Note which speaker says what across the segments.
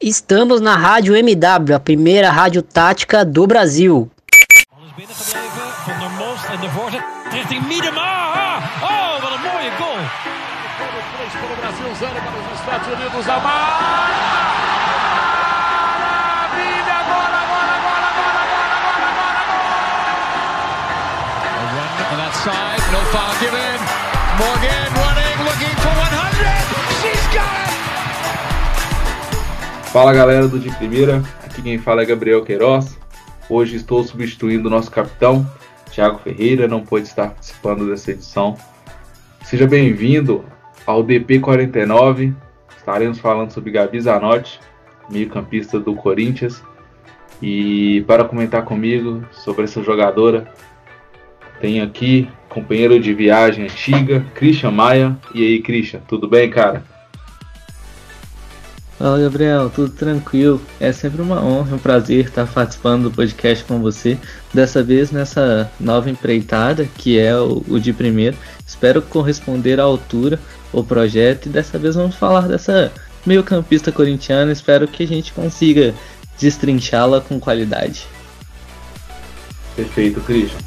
Speaker 1: Estamos na Rádio MW, a primeira rádio tática do Brasil.
Speaker 2: Van der Most en de voorzet richting Miedema. Oh, wat een mooie goal.
Speaker 3: Para o Brasil, zero para os Estados Unidos. Amar!
Speaker 4: Fala galera do De Primeira, aqui quem fala é Gabriel Queiroz. Hoje estou substituindo o nosso capitão, Thiago Ferreira, não pôde estar participando dessa edição. Seja bem-vindo ao DP49. Estaremos falando sobre Gabi Zanotti, meio-campista do Corinthians. E para comentar comigo sobre essa jogadora, tenho aqui companheiro de viagem antiga, Christian Maia. E aí, Christian, tudo bem, cara?
Speaker 5: Fala Gabriel, tudo tranquilo? É sempre uma honra, um prazer estar participando do podcast com você. Dessa vez nessa nova empreitada, que é o, o de primeiro. Espero corresponder à altura o projeto e dessa vez vamos falar dessa meio-campista corintiana. Espero que a gente consiga destrinchá-la com qualidade.
Speaker 4: Perfeito, Christian.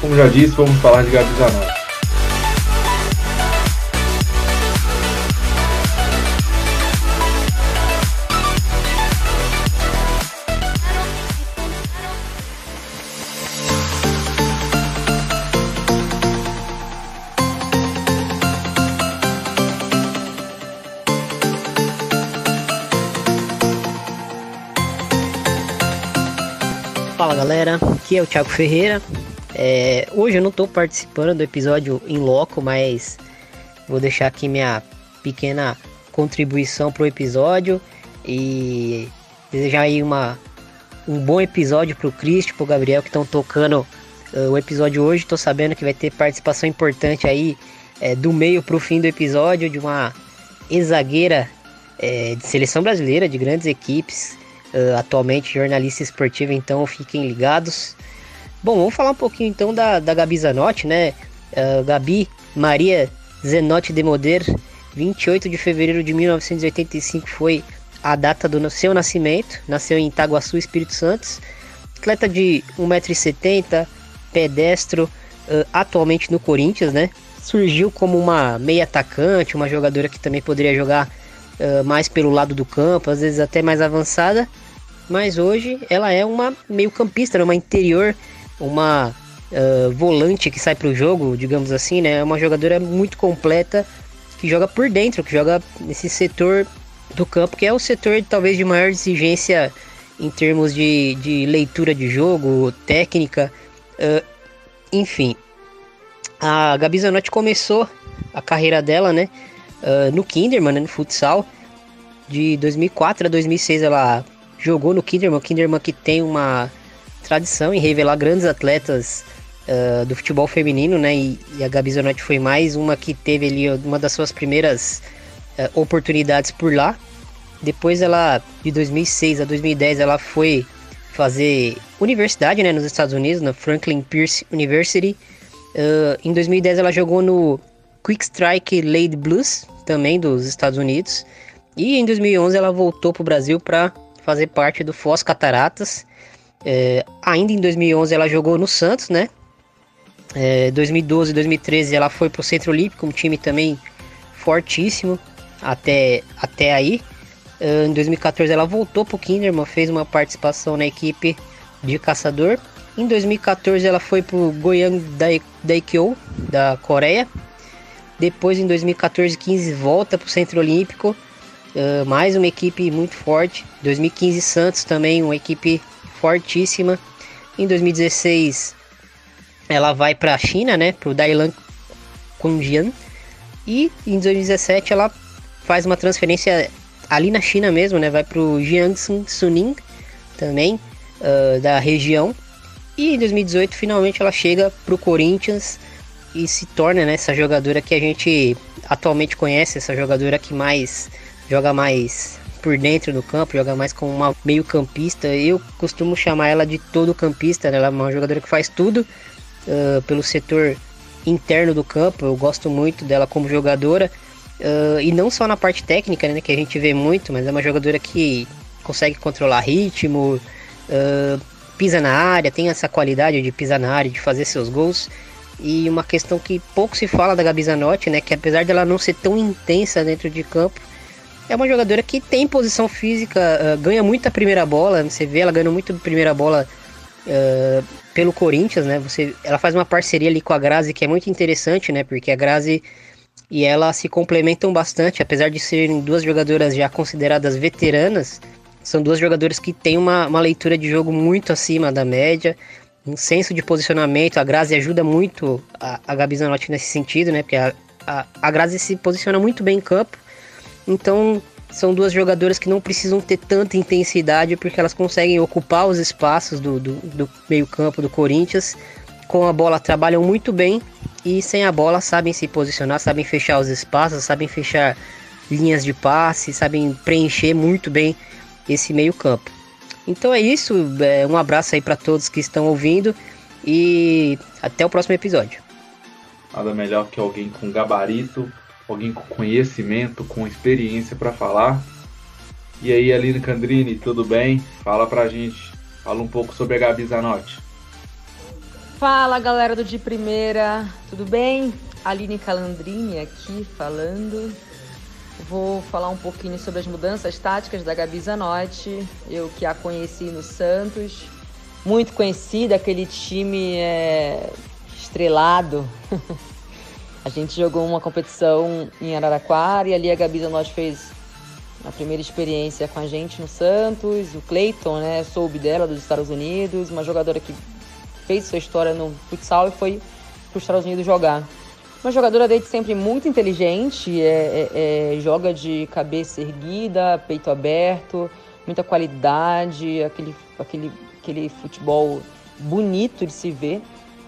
Speaker 4: Como já disse, vamos falar de Gabi Zanotti.
Speaker 1: Galera, aqui é o Thiago Ferreira. É, hoje eu não estou participando do episódio em loco, mas vou deixar aqui minha pequena contribuição pro episódio e desejar aí uma, um bom episódio pro Cristo, pro Gabriel que estão tocando uh, o episódio hoje. Tô sabendo que vai ter participação importante aí é, do meio pro fim do episódio de uma ex-zagueira é, de seleção brasileira, de grandes equipes, uh, atualmente jornalista esportiva, então fiquem ligados. Bom, vamos falar um pouquinho então da, da Gabi Zanotti, né? Uh, Gabi Maria Zenotti de Moder, 28 de fevereiro de 1985 foi a data do seu nascimento. Nasceu em Itaguaçu, Espírito Santo. Atleta de 1,70m, pedestro, uh, atualmente no Corinthians, né? Surgiu como uma meia atacante, uma jogadora que também poderia jogar uh, mais pelo lado do campo, às vezes até mais avançada. Mas hoje ela é uma meio campista, né? uma interior, uma uh, volante que sai para o jogo, digamos assim, né? É uma jogadora muito completa que joga por dentro, que joga nesse setor do campo, que é o setor talvez de maior exigência em termos de, de leitura de jogo, técnica, uh, enfim. A Gabi Zanotti começou a carreira dela, né, uh, no Kinderman, né, no futsal. De 2004 a 2006 ela jogou no Kinderman, Kinderman que tem uma tradição em revelar grandes atletas uh, do futebol feminino, né, e, e, a Gabi Zanotti foi mais uma que teve ali uma das suas primeiras uh, oportunidades por lá. Depois ela, de 2006 a 2010, ela foi fazer universidade, né, nos Estados Unidos, na Franklin Pierce University. Uh, em 2010 ela jogou no Quick Strike Lady Blues, também dos Estados Unidos. E em 2011 ela voltou para o Brasil para fazer parte do Foz Cataratas. É, ainda em 2011 ela jogou no Santos, né? É, 2012 e 2013 ela foi para o Centro Olímpico, um time também fortíssimo até, até aí. Uh, em 2014 ela voltou para o Kinderman, fez uma participação na equipe de caçador. Em 2014 ela foi para o Goyang Daikyo da Coreia. Depois em 2014 15 volta para o Centro Olímpico. Uh, mais uma equipe muito forte. 2015 Santos também uma equipe fortíssima. Em 2016 ela vai para a China, né, para o Dailan Kunjian. E em 2017 ela faz uma transferência ali na China mesmo, né, vai para o Jiangsu Suning também uh, da região. E em 2018 finalmente ela chega para o Corinthians e se torna né, essa jogadora que a gente atualmente conhece, essa jogadora que mais joga mais por dentro do campo, joga mais como uma meio campista. Eu costumo chamar ela de todo campista, né? ela é uma jogadora que faz tudo uh, pelo setor interno do campo. Eu gosto muito dela como jogadora. Uh, e não só na parte técnica, né, que a gente vê muito, mas é uma jogadora que consegue controlar ritmo, uh, pisa na área, tem essa qualidade de pisar na área, de fazer seus gols. E uma questão que pouco se fala da Gabi Zanotti, né, que apesar dela não ser tão intensa dentro de campo, é uma jogadora que tem posição física, uh, ganha muito a primeira bola, você vê ela ganhando muito a primeira bola uh, pelo Corinthians, né? Você, ela faz uma parceria ali com a Grazi que é muito interessante, né? Porque a Grazi e ela se complementam bastante, apesar de serem duas jogadoras já consideradas veteranas, são duas jogadoras que têm uma, uma leitura de jogo muito acima da média, um senso de posicionamento. A Grazi ajuda muito a, a Gabi Zanotti nesse sentido, né? Porque a, a, a Grazi se posiciona muito bem em campo, então são duas jogadoras que não precisam ter tanta intensidade porque elas conseguem ocupar os espaços do, do, do meio-campo do Corinthians. Com a bola trabalham muito bem e sem a bola sabem se posicionar, sabem fechar os espaços, sabem fechar linhas de passe, sabem preencher muito bem esse meio-campo. Então é isso, é, um abraço aí para todos que estão ouvindo e até o próximo episódio.
Speaker 4: Nada melhor que alguém com gabarito alguém com conhecimento, com experiência para falar. E aí, Aline Candrini, tudo bem? Fala pra gente, fala um pouco sobre a Gabi Zanotti.
Speaker 6: Fala galera do De Primeira, tudo bem? Aline Calandrini aqui falando. Vou falar um pouquinho sobre as mudanças táticas da Gabi Zanotti, eu que a conheci no Santos, muito conhecida, aquele time é, estrelado A gente jogou uma competição em Araraquara e ali a Gabi Zanotti fez a primeira experiência com a gente no Santos. O Clayton, né, soube dela dos Estados Unidos, uma jogadora que fez sua história no futsal e foi para os Estados Unidos jogar. Uma jogadora desde sempre muito inteligente, é, é, é, joga de cabeça erguida, peito aberto, muita qualidade, aquele, aquele, aquele futebol bonito de se ver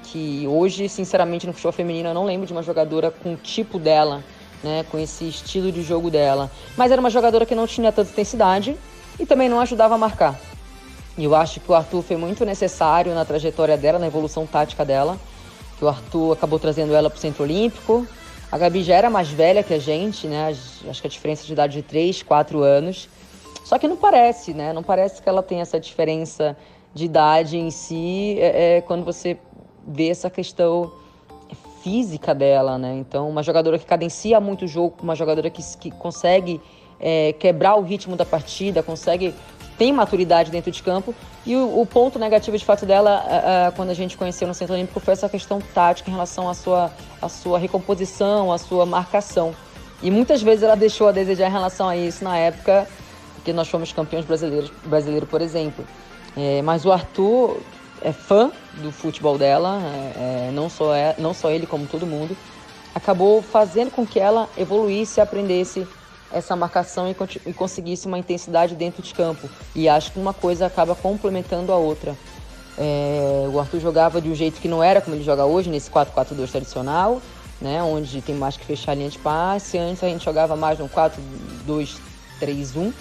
Speaker 6: que hoje, sinceramente, no futebol feminino eu não lembro de uma jogadora com o tipo dela, né, com esse estilo de jogo dela. Mas era uma jogadora que não tinha tanta intensidade e também não ajudava a marcar. E eu acho que o Arthur foi muito necessário na trajetória dela, na evolução tática dela, que o Arthur acabou trazendo ela para o Centro Olímpico. A Gabi já era mais velha que a gente, né? Acho que a diferença de idade de 3, 4 anos. Só que não parece, né? Não parece que ela tem essa diferença de idade em si, é, é, quando você ver essa questão física dela, né? Então, uma jogadora que cadencia muito o jogo, uma jogadora que, que consegue é, quebrar o ritmo da partida, consegue tem maturidade dentro de campo. E o, o ponto negativo de fato dela, quando a gente conheceu no Centro Olímpico, foi essa questão tática em relação à sua, à sua recomposição, à sua marcação. E muitas vezes ela deixou a desejar em relação a isso na época que nós fomos campeões brasileiros, brasileiro, por exemplo. É, mas o Arthur é fã do futebol dela, é, é, não, só é, não só ele, como todo mundo, acabou fazendo com que ela evoluísse, aprendesse essa marcação e, e conseguisse uma intensidade dentro de campo. E acho que uma coisa acaba complementando a outra. É, o Arthur jogava de um jeito que não era como ele joga hoje, nesse 4-4-2 tradicional, né, onde tem mais que fechar a linha de passe. Antes a gente jogava mais no 4-2-3-1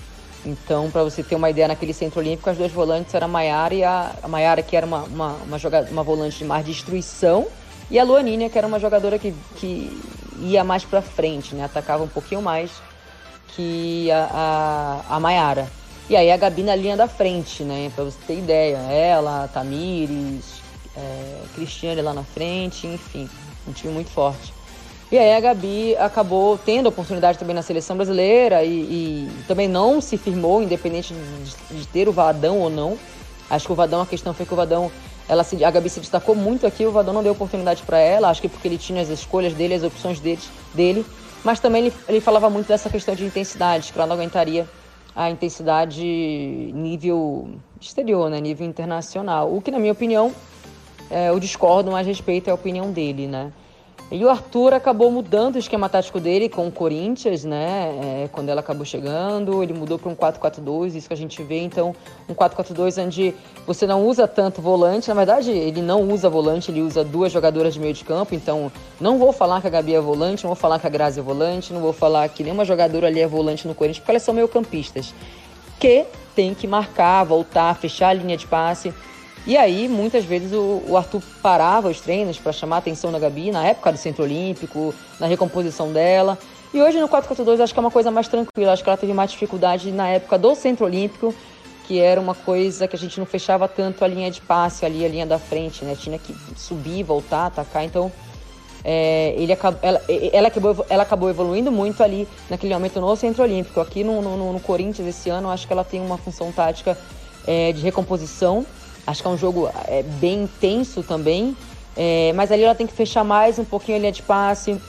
Speaker 6: então, para você ter uma ideia, naquele centro olímpico, as duas volantes eram a Maiara e a, a Maiara, que era uma, uma, uma, uma volante de mais destruição, e a Luaninha, que era uma jogadora que, que ia mais para frente, né? atacava um pouquinho mais que a, a, a Maiara. E aí a Gabi na linha da frente, né? Para você ter ideia. Ela, Tamires, é, Cristiane lá na frente, enfim, um time muito forte. E aí a Gabi acabou tendo oportunidade também na seleção brasileira e, e também não se firmou, independente de, de, ter o Vadão ou não. Acho que o Vadão, a questão foi que o Vadão, ela se, a Gabi se destacou muito aqui, o Vadão não deu oportunidade para ela, acho que porque ele tinha as escolhas dele, as opções dele, dele mas também ele, ele falava muito dessa questão de intensidade, que ela não aguentaria a intensidade nível exterior, né, nível internacional. O que, na minha opinião, é, eu discordo, mas respeito a opinião dele, né. E o Arthur acabou mudando o esquema tático dele com o Corinthians, né? É, quando ela acabou chegando, ele mudou para um 4-4-2, isso que a gente vê. Então, um 4-4-2 onde você não usa tanto volante. Na verdade, ele não usa volante, ele usa duas jogadoras de meio de campo. Então, não vou falar que a Gabi é volante, não vou falar que a Grazi é volante, não vou falar que nenhuma jogadora ali é volante no Corinthians, porque elas são meio campistas. Que tem que marcar, voltar, fechar a linha de passe. E aí, muitas vezes, o, o Arthur parava os treinos para chamar a atenção da Gabi, na época do Centro Olímpico, na recomposição dela. E hoje no 4-4-2 acho que é uma coisa mais tranquila. Acho que ela teve mais dificuldade na época do Centro Olímpico, que era uma coisa que a gente não fechava tanto a linha de passe ali, a linha da frente, né? Tinha que subir, voltar, atacar. Então é, ele ela, ela, acabou, ela acabou evoluindo muito ali naquele momento no Centro Olímpico. Aqui no, no, no Corinthians esse ano, acho que ela tem uma função tática é, de recomposição. Acho que é um jogo é, bem intenso também. É, mas ali ela tem que fechar mais um pouquinho a linha de passe,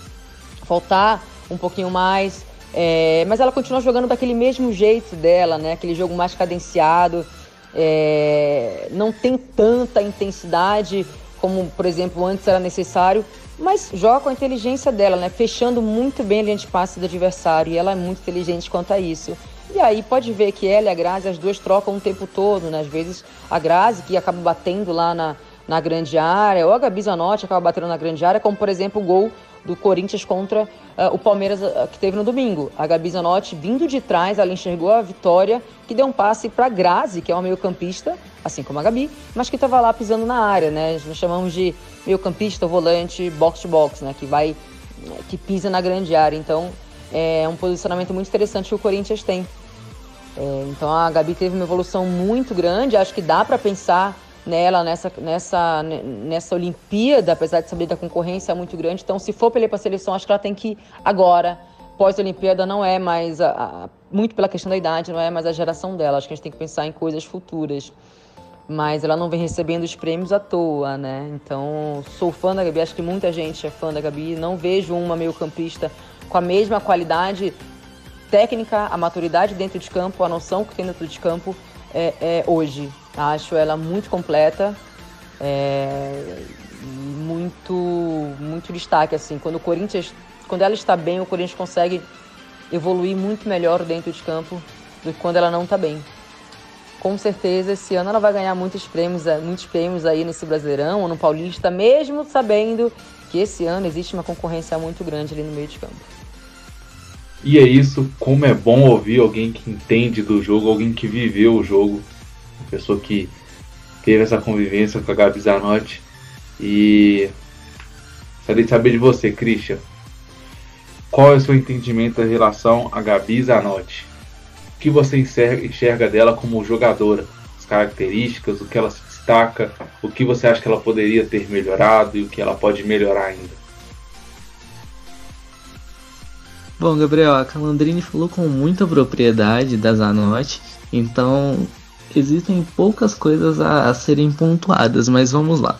Speaker 6: faltar um pouquinho mais. É, mas ela continua jogando daquele mesmo jeito dela, né? Aquele jogo mais cadenciado. É, não tem tanta intensidade como, por exemplo, antes era necessário mas joga com a inteligência dela, né? Fechando muito bem a linha de passe do adversário. E ela é muito inteligente quanto a isso. E aí pode ver que ela e a Grazi, as duas trocam o tempo todo, né? Às vezes a Grazi, que acaba batendo lá na, na grande área, ou a Gabi Zanotti acaba batendo na grande área, como por exemplo o gol do Corinthians contra uh, o Palmeiras uh, que teve no domingo. A Gabi Zanotti vindo de trás, ela enxergou a vitória, que deu um passe para Grazi, que é uma meio-campista, assim como a Gabi, mas que estava lá pisando na área, né? Nós chamamos de meio-campista, volante, box to box, né? Que vai, que pisa na grande área. Então é um posicionamento muito interessante que o Corinthians tem. É, então a Gabi teve uma evolução muito grande, acho que dá para pensar nela nessa, nessa, nessa Olimpíada, apesar de saber da concorrência muito grande. Então, se for ele para a seleção, acho que ela tem que ir agora. Pós-Olimpíada não é mais, a, a, muito pela questão da idade, não é mais a geração dela. Acho que a gente tem que pensar em coisas futuras. Mas ela não vem recebendo os prêmios à toa, né? Então, sou fã da Gabi, acho que muita gente é fã da Gabi. Não vejo uma meio-campista com a mesma qualidade técnica, a maturidade dentro de campo, a noção que tem dentro de campo é, é hoje. Acho ela muito completa, é, muito, muito destaque assim. Quando o Corinthians, quando ela está bem, o Corinthians consegue evoluir muito melhor dentro de campo do que quando ela não está bem. Com certeza, esse ano ela vai ganhar muitos prêmios, é, muitos prêmios aí nesse Brasileirão ou no Paulista, mesmo sabendo que esse ano existe uma concorrência muito grande ali no meio de campo.
Speaker 4: E é isso, como é bom ouvir alguém que entende do jogo, alguém que viveu o jogo, uma pessoa que teve essa convivência com a Gabi Zanotti. E gostaria de saber de você, Christian. Qual é o seu entendimento em relação a Gabi Zanotti? O que você enxerga, dela como jogadora? As características, o que ela se destaca, o que você acha que ela poderia ter melhorado e o que ela pode melhorar ainda?
Speaker 5: Bom, Gabriel, a Calandrini falou com muita propriedade da Zanotti, então existem poucas coisas a, a serem pontuadas, mas vamos lá.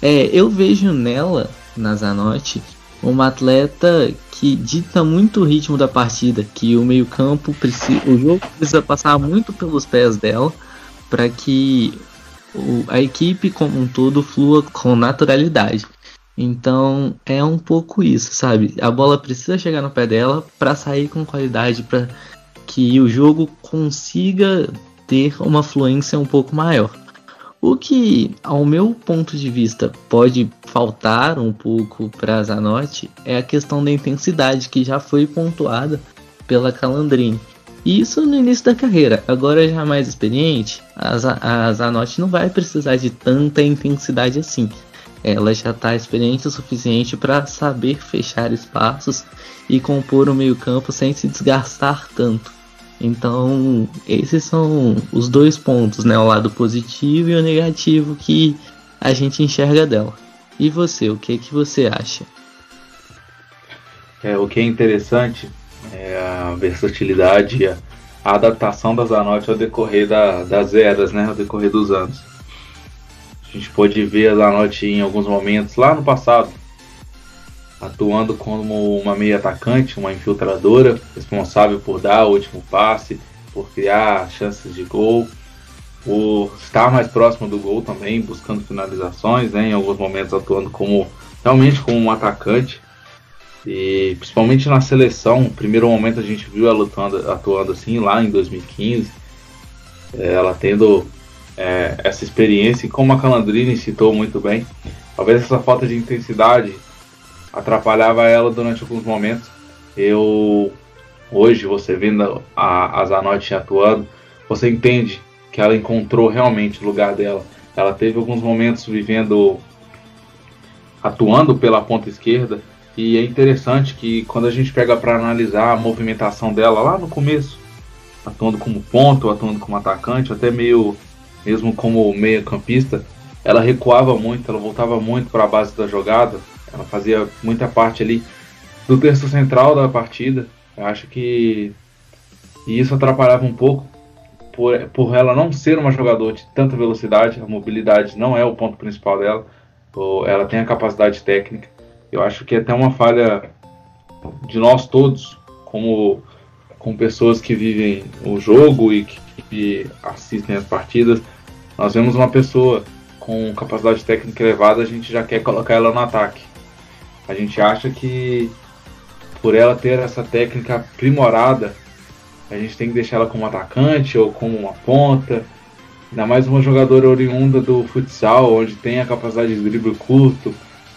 Speaker 5: É, eu vejo nela, na Zanotti, uma atleta que dita muito o ritmo da partida, que o meio-campo precisa, o jogo precisa passar muito pelos pés dela para que o, a equipe como um todo flua com naturalidade. Então é um pouco isso, sabe? A bola precisa chegar no pé dela para sair com qualidade, para que o jogo consiga ter uma fluência um pouco maior. O que, ao meu ponto de vista, pode faltar um pouco para Zanotti é a questão da intensidade que já foi pontuada pela Calandrini. Isso no início da carreira. Agora já mais experiente, a Zanotti não vai precisar de tanta intensidade assim ela já está experiente o suficiente para saber fechar espaços e compor o meio-campo sem se desgastar tanto. Então, esses são os dois pontos, né? O lado positivo e o negativo que a gente enxerga dela. E você, o que que você acha?
Speaker 4: É, o que é interessante é a versatilidade a, a adaptação da Zanotti ao decorrer da, das eras, né? Ao decorrer dos anos. A gente pode ver a Zanotti em alguns momentos lá no passado, atuando como uma meia atacante, uma infiltradora, responsável por dar o último passe, por criar chances de gol, por estar mais próximo do gol também, buscando finalizações, né, em alguns momentos atuando como realmente como um atacante. E principalmente na seleção, no primeiro momento a gente viu ela atuando, atuando assim lá em 2015, ela tendo é, essa experiência e como a Calandrini citou muito bem, talvez essa falta de intensidade atrapalhava ela durante alguns momentos. Eu hoje você vendo a, a Zanotti atuando, você entende que ela encontrou realmente o lugar dela. Ela teve alguns momentos vivendo atuando pela ponta esquerda E é interessante que quando a gente pega para analisar a movimentação dela lá no começo, atuando como ponto, atuando como atacante, até meio mesmo como meia campista, ela recuava muito, ela voltava muito para a base da jogada, ela fazia muita parte ali do terço central da partida. Eu acho que e isso atrapalhava um pouco por, por ela não ser uma jogadora de tanta velocidade, a mobilidade não é o ponto principal dela, ela tem a capacidade técnica. Eu acho que é até uma falha de nós todos, como, como pessoas que vivem o jogo e que, que assistem as partidas. Nós vemos uma pessoa com capacidade técnica elevada, a gente já quer colocar ela no ataque. A gente acha que por ela ter essa técnica aprimorada, a gente tem que deixar ela como atacante ou como uma ponta. Ainda mais uma jogadora oriunda do futsal, onde tem a capacidade de drible curto,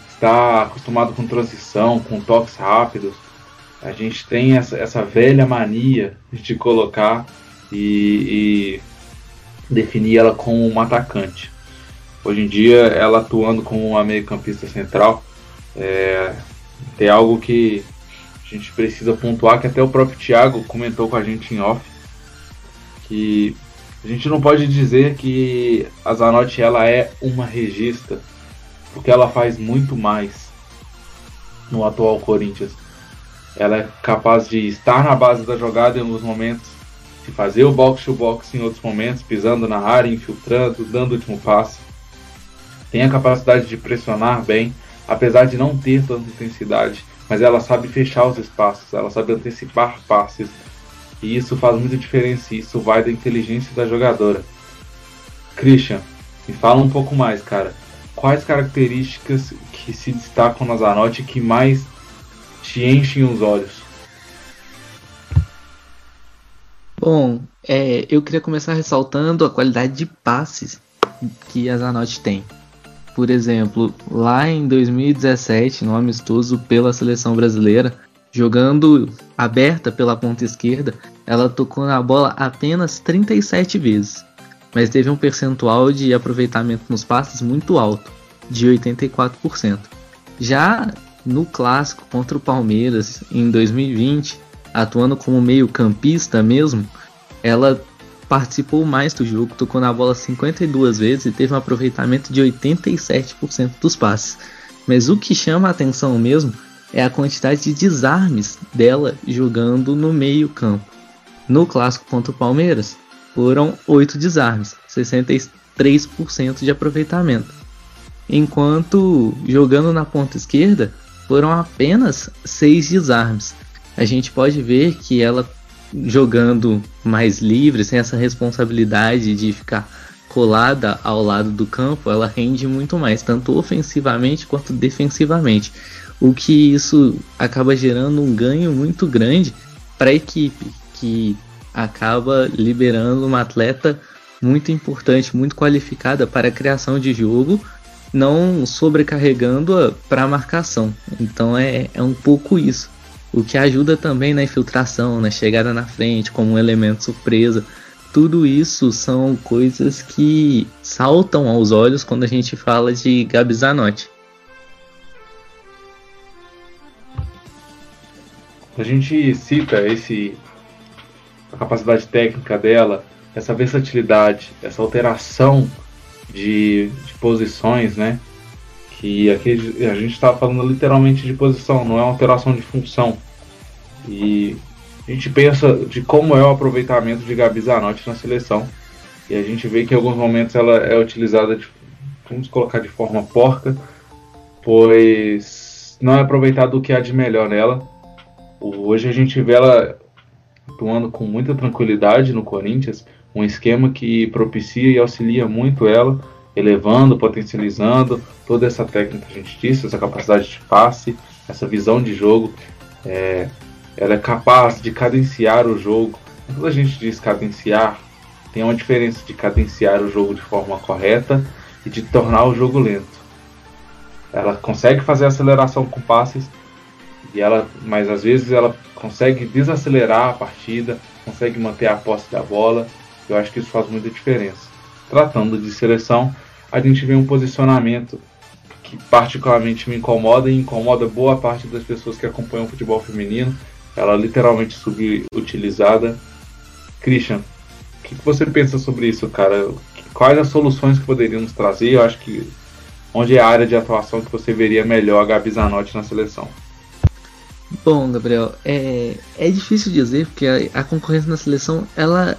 Speaker 4: está acostumado com transição, com toques rápidos. A gente tem essa, essa velha mania de colocar e, e definir ela como uma atacante. Hoje em dia, ela atuando como uma meio-campista central, é, algo que a gente precisa pontuar, que até o próprio Thiago comentou com a gente em off, que a gente não pode dizer que a Zanotti ela é uma regista, porque ela faz muito mais no atual Corinthians. Ela é capaz de estar na base da jogada em alguns momentos, de fazer o box to box em outros momentos, pisando na área, infiltrando, dando o último passo. Tem a capacidade de pressionar bem, apesar de não ter tanta intensidade mas ela sabe fechar os espaços, ela sabe antecipar passes. E isso faz muita diferença, isso vai da inteligência da jogadora. Christian, me fala um pouco mais, cara. Quais características que se destacam na Zanotti que mais te enchem os olhos?
Speaker 5: Bom, é, eu queria começar ressaltando a qualidade de passes que a Zanotti tem. Por exemplo, lá em 2017, no amistoso pela seleção brasileira, jogando aberta pela ponta esquerda, ela tocou na bola apenas 37 vezes, mas teve um percentual de aproveitamento nos passes muito alto, de 84%. Já no clássico contra o Palmeiras em 2020, atuando como meio-campista mesmo, ela participou mais do jogo, tocou na bola 52 vezes e teve um aproveitamento de 87% dos passes. Mas o que chama a atenção mesmo é a quantidade de desarmes dela jogando no meio-campo. No clássico contra o Palmeiras, foram 8 desarmes, 63% de aproveitamento. Enquanto jogando na ponta esquerda, foram apenas 6 desarmes. A gente pode ver que ela jogando mais livre, sem essa responsabilidade de ficar colada ao lado do campo, ela rende muito mais, tanto ofensivamente quanto defensivamente. O que isso acaba gerando um ganho muito grande para a equipe, que acaba liberando uma atleta muito importante, muito qualificada para a criação de jogo, não sobrecarregando-a para a marcação. Então é, é um pouco isso o que ajuda também na infiltração, na chegada na frente, como um elemento surpresa. Tudo isso são coisas que saltam aos olhos quando a gente fala de Gabi Zanotti.
Speaker 4: A gente cita esse a capacidade técnica dela, essa versatilidade, essa alteração de, de posições, né? Que aqui a gente está falando literalmente de posição, não é uma alteração de função. E a gente pensa de como é o aproveitamento de Gabi Zanotti na seleção. E a gente vê que em alguns momentos ela é utilizada, de, vamos colocar de forma porca, pois não é aproveitado o que há de melhor nela. Hoje a gente vê ela atuando com muita tranquilidade no Corinthians, um esquema que propicia e auxilia muito ela elevando, potencializando toda essa técnica que a gente disse, essa capacidade de passe, essa visão de jogo. É, ela é capaz de cadenciar o jogo. Quando a gente diz cadenciar, tem uma diferença de cadenciar o jogo de forma correta e de tornar o jogo lento. Ela consegue fazer aceleração com passes, e ela, mas às vezes ela consegue desacelerar a partida, consegue manter a posse da bola. Eu acho que isso faz muita diferença tratando de seleção, a gente vê um posicionamento que particularmente me incomoda e incomoda boa parte das pessoas que acompanham o futebol feminino. Ela literalmente subutilizada. Christian, o que, que você pensa sobre isso, cara? Quais as soluções que poderíamos trazer? Eu acho que onde é a área de atuação que você veria melhor a Gabi Zanotti na seleção?
Speaker 5: Bom, Gabriel, é, é difícil dizer porque a, a, concorrência na seleção ela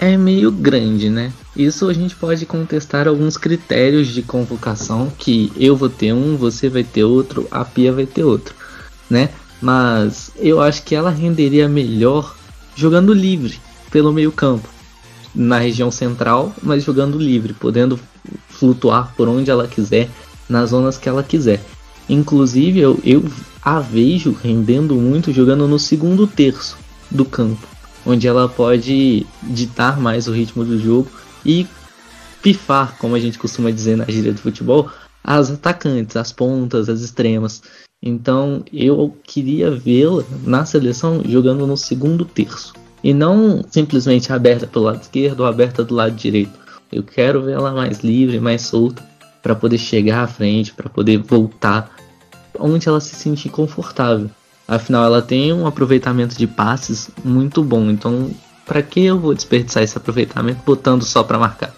Speaker 5: é meio grande, né? Isso a gente pode contestar alguns critérios de convocação que eu vou ter um, você vai ter outro, a Pia vai ter outro, né? Mas eu acho que ela renderia melhor jogando livre pelo meio campo, na região central, mas jogando livre, podendo flutuar por onde ela quiser, nas zonas que ela quiser. Inclusive, eu, eu a vejo rendendo muito jogando no segundo terço do campo, onde ela pode ditar mais o ritmo do jogo e pifar, como a gente costuma dizer na gíria do futebol, as atacantes, as pontas, as extremas. Então eu queria vê-la na seleção jogando no segundo terço. E não simplesmente aberta pelo lado esquerdo ou aberta do lado direito. Eu quero vê-la mais livre, mais solta, para poder chegar à frente, para poder voltar onde ela se sentir confortável. Afinal, ela tem um aproveitamento de passes muito bom. Então, para que eu vou desperdiçar esse aproveitamento botando só para marcar?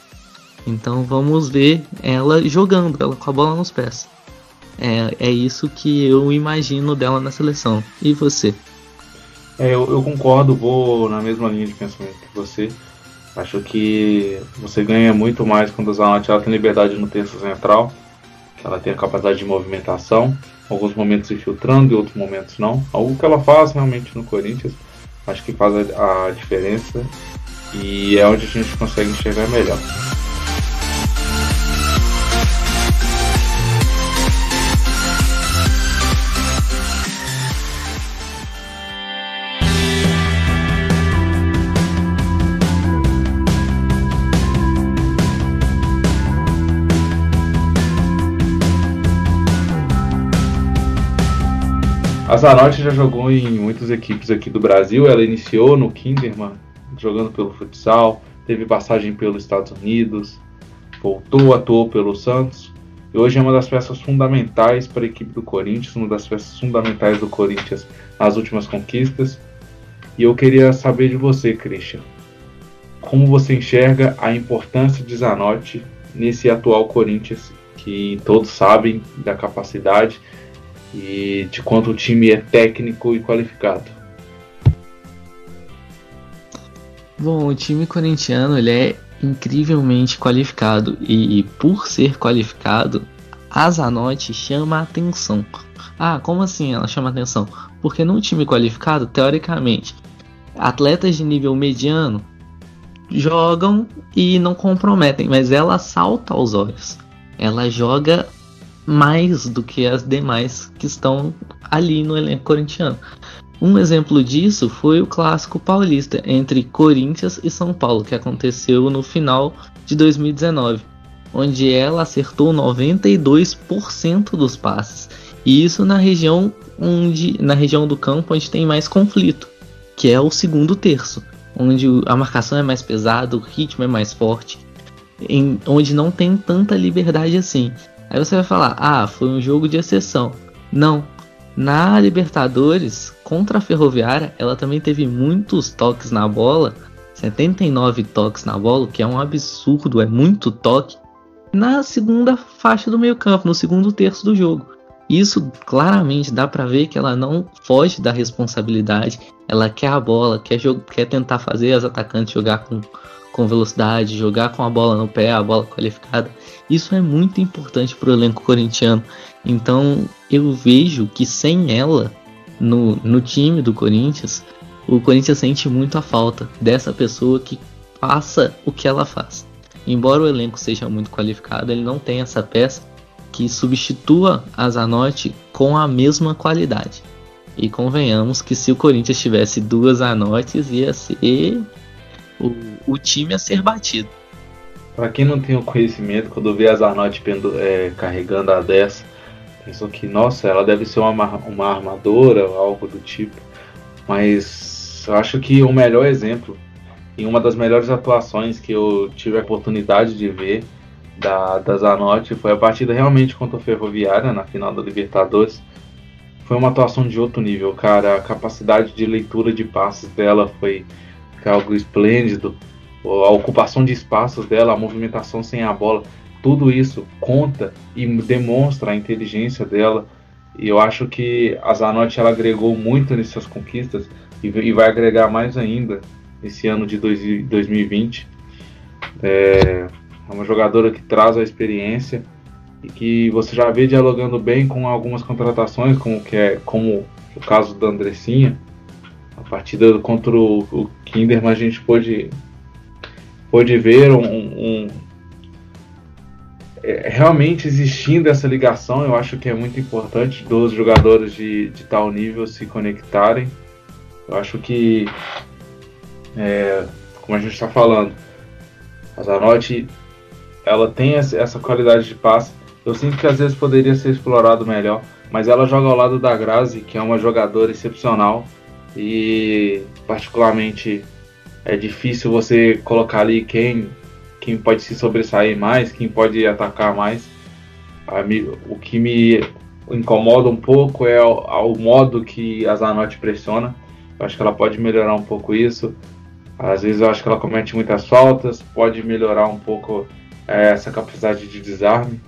Speaker 5: Então, vamos ver ela jogando, ela com a bola nos pés. É, é isso que eu imagino dela na seleção. E você?
Speaker 4: É, eu, eu concordo, vou na mesma linha de pensamento que você. Acho que você ganha muito mais quando a Zanotti ela tem liberdade no terço central, ela tem a capacidade de movimentação alguns momentos se filtrando e outros momentos não. Algo que ela faz realmente no Corinthians, acho que faz a, a diferença e é onde a gente consegue enxergar melhor. A Zanotti já jogou em muitas equipes aqui do Brasil. Ela iniciou no Kinderman, jogando pelo futsal, teve passagem pelos Estados Unidos, voltou, atuou pelo Santos. E hoje é uma das peças fundamentais para a equipe do Corinthians, uma das peças fundamentais do Corinthians nas últimas conquistas. E eu queria saber de você, Christian. Como você enxerga a importância de Zanotti nesse atual Corinthians, que todos sabem da capacidade e de quanto o time é técnico e qualificado.
Speaker 5: Bom, o time corintiano ele é incrivelmente qualificado e, e por ser qualificado, a Zanotti chama a atenção. Ah, como assim ela chama a atenção? Porque num time qualificado, teoricamente, atletas de nível mediano jogam e não comprometem, mas ela salta aos olhos. Ela joga mais do que as demais que estão ali no elenco corintiano. Um exemplo disso foi o clássico paulista entre Corinthians e São Paulo, que aconteceu no final de 2019, onde ela acertou 92% dos passes. E isso na região onde na região do campo onde tem mais conflito, que é o segundo terço, onde a marcação é mais pesada, o ritmo é mais forte, em, onde não tem tanta liberdade assim. Aí você vai falar, ah, foi um jogo de exceção. Não. Na Libertadores, contra a Ferroviária, ela também teve muitos toques na bola. 79 toques na bola, que é um absurdo, é muito toque. Na segunda faixa do meio campo, no segundo terço do jogo. Isso claramente dá para ver que ela não foge da responsabilidade. Ela quer a bola, quer, quer tentar fazer as atacantes jogar com, com velocidade, jogar com a bola no pé, a bola qualificada. Isso é muito importante para o elenco corintiano. Então eu vejo que sem ela no, no time do Corinthians, o Corinthians sente muito a falta dessa pessoa que faça o que ela faz. Embora o elenco seja muito qualificado, ele não tem essa peça que substitua a Zanotti com a mesma qualidade. E convenhamos que se o Corinthians tivesse duas Zanottes, ia ser o, o time a ser batido.
Speaker 4: Para quem não tem o conhecimento, quando vê a Zanotti é, carregando a 10, pensou que, nossa, ela deve ser uma, uma armadora ou algo do tipo. Mas eu acho que o melhor exemplo, e uma das melhores atuações que eu tive a oportunidade de ver da, da Zanotti foi a partida realmente contra o Ferroviária na final da Libertadores. Foi uma atuação de outro nível, cara. A capacidade de leitura de passes dela foi algo esplêndido. A ocupação de espaços dela, a movimentação sem a bola, tudo isso conta e demonstra a inteligência dela. E eu acho que a Zanotti ela agregou muito nessas conquistas e, e vai agregar mais ainda esse ano de dois, 2020. É, é uma jogadora que traz a experiência e que você já vê dialogando bem com algumas contratações, como que é como o caso da Andressinha. A partida contra o, o Kinderman a gente pôde, pôde ver um, um é, realmente existindo essa ligação, eu acho que é muito importante dos jogadores de, de tal nível se conectarem. Eu acho que, é, como a gente está falando, a Zanotti ela tem essa qualidade de passe. Eu sinto que às vezes poderia ser explorado melhor, mas ela joga ao lado da Grazi, que é uma jogadora excepcional e particularmente é difícil você colocar ali quem quem pode se sobressair mais, quem pode atacar mais. O que me incomoda um pouco é o, o modo que a Zanotti pressiona. Eu acho que ela pode melhorar um pouco isso. Às vezes eu acho que ela comete muitas faltas, pode melhorar um pouco é, essa capacidade de desarme.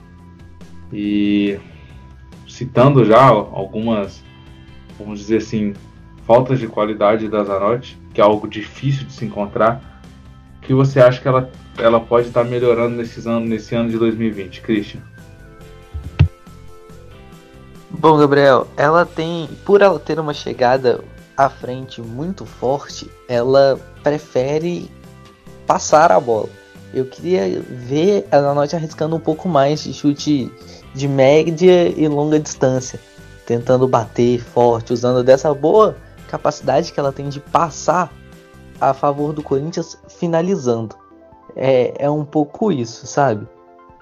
Speaker 4: E citando já algumas, vamos dizer assim, faltas de qualidade da Zanotti, que é algo difícil de se encontrar, que você acha que ela, ela pode estar melhorando nesses anos, nesse ano de 2020, Christian?
Speaker 5: Bom, Gabriel, ela tem, por ela ter uma chegada à frente muito forte, ela prefere passar a bola. Eu queria ver a Zanotti arriscando um pouco mais de chute de média e longa distância, tentando bater forte, usando dessa boa capacidade que ela tem de passar a favor do Corinthians finalizando. É, é um pouco isso, sabe?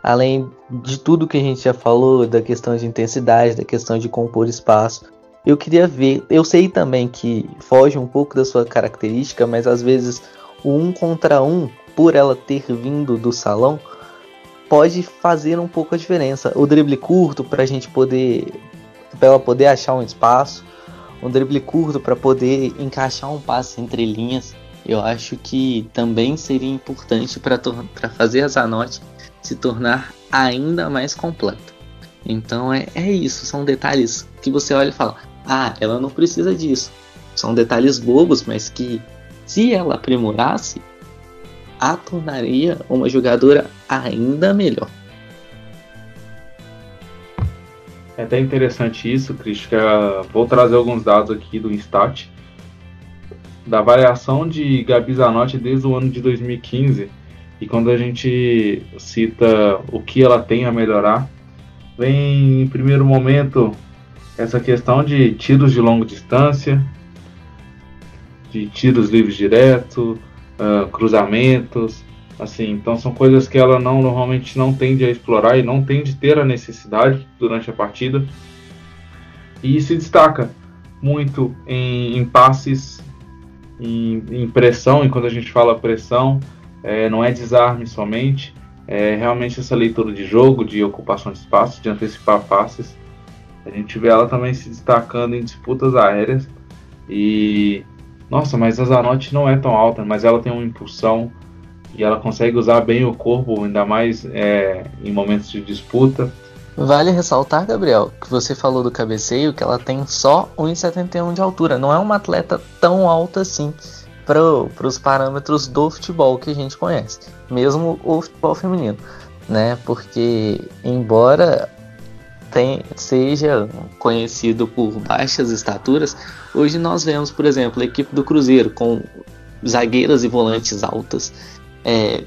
Speaker 5: Além de tudo que a gente já falou, da questão de intensidade, da questão de compor espaço, eu queria ver. Eu sei também que foge um pouco da sua característica, mas às vezes o um contra um por ela ter vindo do salão, pode fazer um pouco a diferença. O drible curto para a gente poder, para ela poder achar um espaço, um drible curto para poder encaixar um passe entre linhas, eu acho que também seria importante para fazer a Zanotti se tornar ainda mais completa. Então é, é isso, são detalhes que você olha e fala: ah, ela não precisa disso. São detalhes bobos, mas que se ela aprimorasse, a tornaria uma jogadora ainda melhor.
Speaker 4: É até interessante isso, Cris, que uh, vou trazer alguns dados aqui do Instat. Da variação de Gabi Zanotti desde o ano de 2015. E quando a gente cita o que ela tem a melhorar, vem em primeiro momento essa questão de tiros de longa distância, de tiros livres direto, uh, cruzamentos, assim. Então são coisas que ela não normalmente não tende a explorar e não tende a ter a necessidade durante a partida. E se destaca muito em, em passes, em, em, pressão. E quando a gente fala pressão, é, não é desarme somente, é realmente essa leitura de jogo, de ocupação de espaço, de antecipar passes. A gente vê ela também se destacando em disputas aéreas e nossa, mas a Zanotti não é tão alta, mas ela tem uma impulsão e ela consegue usar bem o corpo, ainda mais é, em momentos de disputa.
Speaker 5: Vale ressaltar, Gabriel, que você falou do cabeceio, que ela tem só 1,71 de altura. Não é uma atleta tão alta assim para os parâmetros do futebol que a gente conhece, mesmo o futebol feminino, né? Porque embora tem, seja conhecido por baixas estaturas, hoje nós vemos, por exemplo, a equipe do Cruzeiro com zagueiras e volantes altas. É,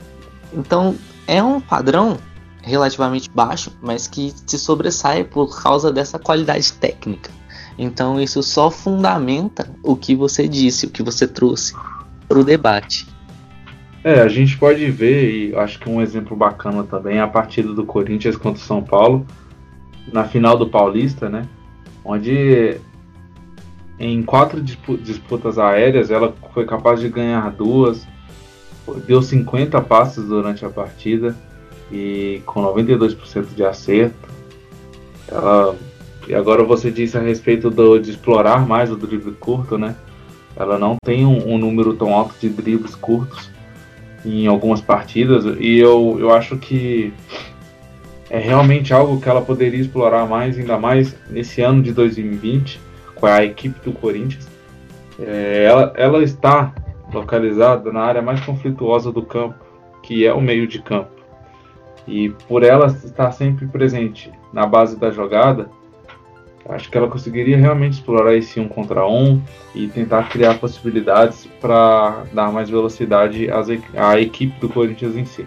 Speaker 5: então é um padrão relativamente baixo, mas que se sobressai por causa dessa qualidade técnica. Então isso só fundamenta o que você disse, o que você trouxe para o debate.
Speaker 4: É, a gente pode ver, e acho que um exemplo bacana também é a partida do Corinthians contra o São Paulo, na final do Paulista, né? Onde em quatro disputas aéreas ela foi capaz de ganhar duas, deu 50 passes durante a partida. e com 92% de acerto. Ela, e agora você disse a respeito do, de explorar mais o drible curto, né? Ela não tem um, um número tão alto de dribles curtos em algumas partidas e eu, eu acho que é realmente algo que ela poderia explorar mais, ainda mais nesse ano de 2020, com a equipe do Corinthians. É, ela, ela está localizada na área mais conflituosa do campo, que é o meio de campo. E por ela estar sempre presente na base da jogada, acho que ela conseguiria realmente explorar esse um contra um e tentar criar possibilidades para dar mais velocidade à equipe do Corinthians em si.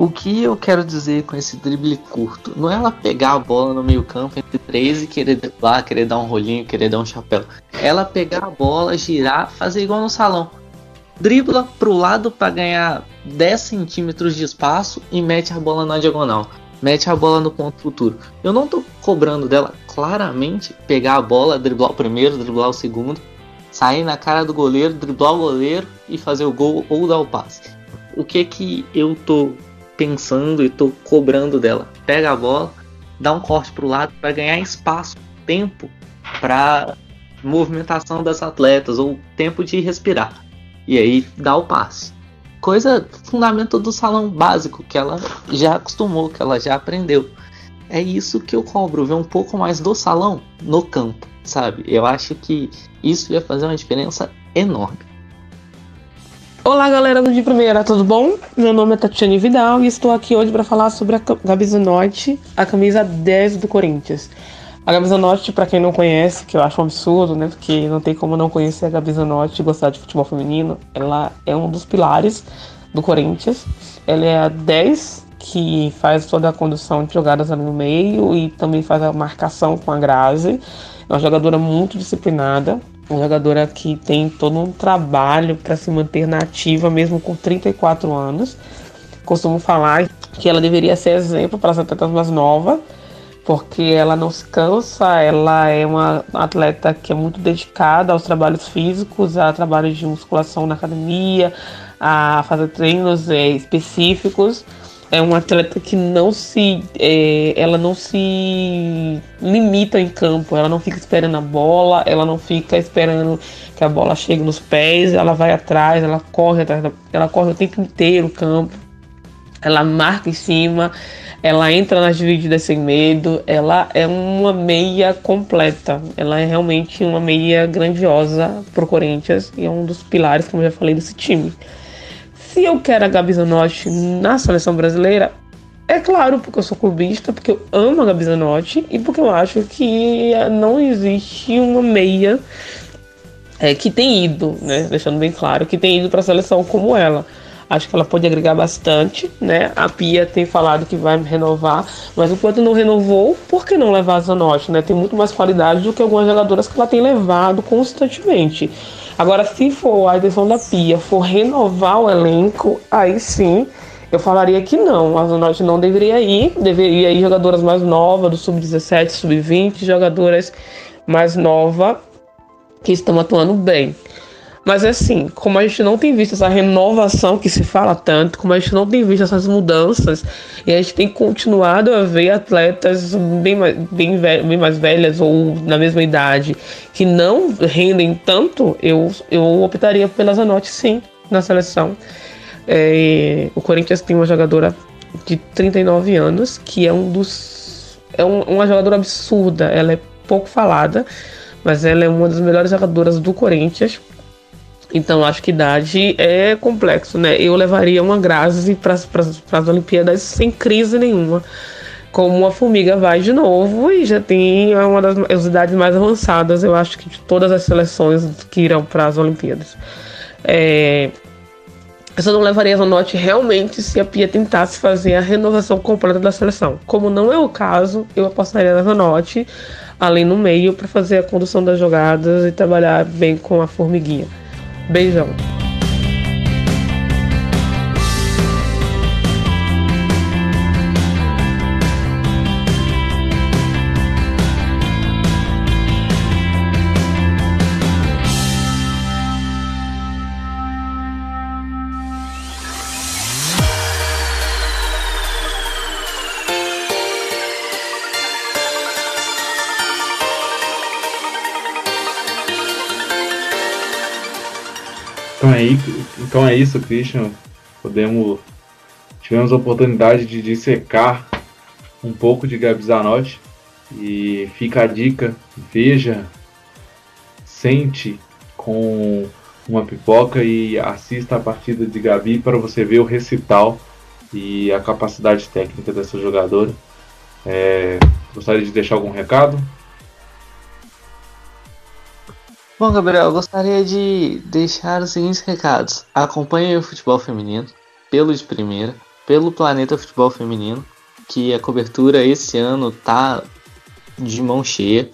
Speaker 5: O que eu quero dizer com esse drible curto? Não é ela pegar a bola no meio campo entre três e querer driblar, querer dar um rolinho, querer dar um chapéu. Ela pegar a bola, girar, fazer igual no salão. Dribla pro lado para ganhar 10 centímetros de espaço e mete a bola na diagonal. Mete a bola no ponto futuro. Eu não tô cobrando dela claramente pegar a bola, driblar o primeiro, driblar o segundo, sair na cara do goleiro, driblar o goleiro e fazer o gol ou dar o passe. O que que eu tô pensando e tô cobrando dela. Pega a bola, dá um corte para o lado para ganhar espaço, tempo para movimentação das atletas ou tempo de respirar. E aí dá o passe. Coisa fundamental do salão básico que ela já acostumou, que ela já aprendeu. É isso que eu cobro, ver um pouco mais do salão no campo, sabe? Eu acho que isso ia fazer uma diferença enorme.
Speaker 7: Olá, galera do De Primeira, tudo bom? Meu nome é Tatiane Vidal e estou aqui hoje para falar sobre a Gabi Zanotti, a camisa 10 do Corinthians. A Gabi Zanotti, para quem não conhece, que eu acho um absurdo, né? Porque não tem como não conhecer a Gabi Zanotti e gostar de futebol feminino. Ela é um dos pilares do Corinthians. Ela é a 10 que faz toda a condução de jogadas ali no meio e também faz a marcação com a Grazi. É uma jogadora muito disciplinada, uma jogadora que tem todo um trabalho para se manter na ativa, mesmo com 34 anos. Costumo falar que ela deveria ser exemplo para as atletas mais novas, porque ela não se cansa, ela é uma atleta que é muito dedicada aos trabalhos físicos, a trabalhos de musculação na academia, a fazer treinos é, específicos é uma atleta que não se é, ela não se limita em campo ela não fica esperando a bola ela não fica esperando que a bola chegue nos pés ela vai atrás ela corre atrás ela corre o tempo inteiro o campo ela marca em cima ela entra nas divididas sem medo ela é uma meia completa ela é realmente uma meia grandiosa pro Corinthians e é um dos pilares como eu já falei desse time se eu quero a Gabi Zanotti na seleção brasileira, é claro, porque eu sou clubista, porque eu amo a Gabi Zanotti e porque eu acho que não existe uma meia é, que tem ido, né? Deixando bem claro, que tem ido para a seleção como ela. Acho que ela pode agregar bastante, né? A Pia tem falado que vai renovar, mas enquanto não renovou, por que não levar a Zanotti, né? Tem muito mais qualidade do que algumas jogadoras que ela tem levado constantemente. Agora, se for a edição da Pia for renovar o elenco, aí sim eu falaria que não. A Zanotti não deveria ir, deveria ir jogadoras mais novas, do sub-17, sub-20, jogadoras mais novas que estão atuando bem. Mas assim, como a gente não tem visto essa renovação que se fala tanto, como a gente não tem visto essas mudanças, e a gente tem continuado a ver atletas bem mais, bem, bem mais velhas ou na mesma idade que não rendem tanto, eu, eu optaria pela Zanotti sim na seleção. É, o Corinthians tem uma jogadora de 39 anos que é um dos. É um, uma jogadora absurda, ela é pouco falada, mas ela é uma das melhores jogadoras do Corinthians então acho que idade é complexo, né? Eu levaria uma Grazi para as Olimpíadas sem crise nenhuma. Como uma formiga vai de novo e já tem uma das idades mais avançadas, eu acho que de todas as seleções que irão para as Olimpíadas. É, eu só não levaria a Zanotti realmente se a Pia tentasse fazer a renovação completa da seleção. Como não é o caso, eu apostaria na Zanotti ali no meio para fazer a condução das jogadas e trabalhar bem com a formiguinha. Beijão.
Speaker 4: É, então é isso, Christian. Podemos. Tivemos a oportunidade de dissecar um pouco de Gabi Zanotti. E fica a dica, veja, sente com uma pipoca e assista a partida de Gabi para você ver o recital e a capacidade técnica dessa jogadora. É, gostaria de deixar algum recado?
Speaker 5: Bom, Gabriel, eu gostaria de deixar os seguintes recados. Acompanhe o futebol feminino pelo de primeira, pelo Planeta Futebol Feminino, que a cobertura esse ano tá de mão cheia.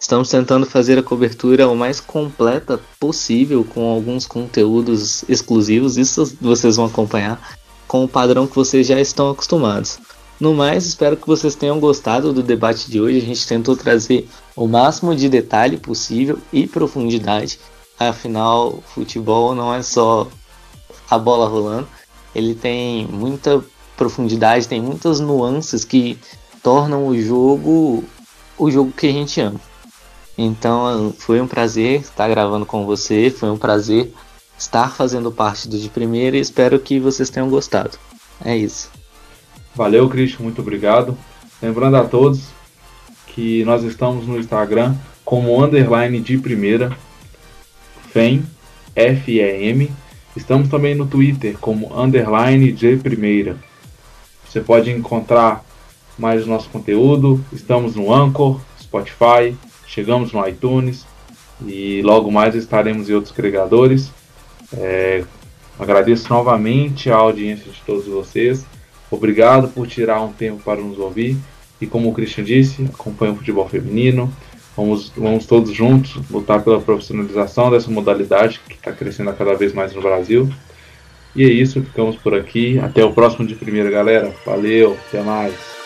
Speaker 5: Estamos tentando fazer a cobertura o mais completa possível, com alguns conteúdos exclusivos. Isso vocês vão acompanhar com o padrão que vocês já estão acostumados. No mais, espero que vocês tenham gostado do debate de hoje. A gente tentou trazer o máximo de detalhe possível e profundidade. Afinal, futebol não é só a bola rolando, ele tem muita profundidade, tem muitas nuances que tornam o jogo o jogo que a gente ama. Então, foi um prazer estar gravando com você, foi um prazer estar fazendo parte do de primeira e espero que vocês tenham gostado. É isso.
Speaker 4: Valeu, Cristian, muito obrigado. Lembrando a todos que nós estamos no Instagram como underline de primeira, FEM, F-E-M. Estamos também no Twitter como underline de primeira. Você pode encontrar mais o nosso conteúdo. Estamos no Anchor, Spotify, chegamos no iTunes e logo mais estaremos em outros agregadores. É, agradeço novamente a audiência de todos vocês. Obrigado por tirar um tempo para nos ouvir. E como o Christian disse, acompanhe o futebol feminino. Vamos, vamos todos juntos lutar pela profissionalização dessa modalidade que está crescendo cada vez mais no Brasil. E é isso, ficamos por aqui. Até o próximo de primeira, galera. Valeu, até mais.